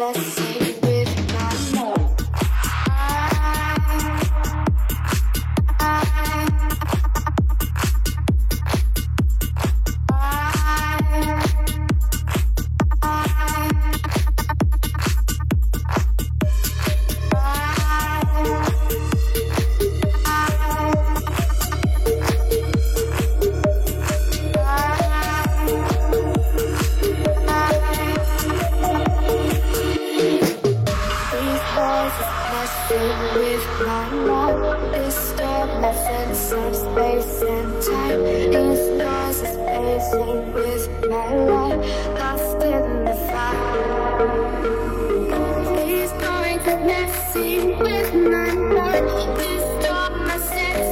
mess inside space and time. It's noise is pacing with my life Lost in the fire. All these points connecting with my mind. Distort my senses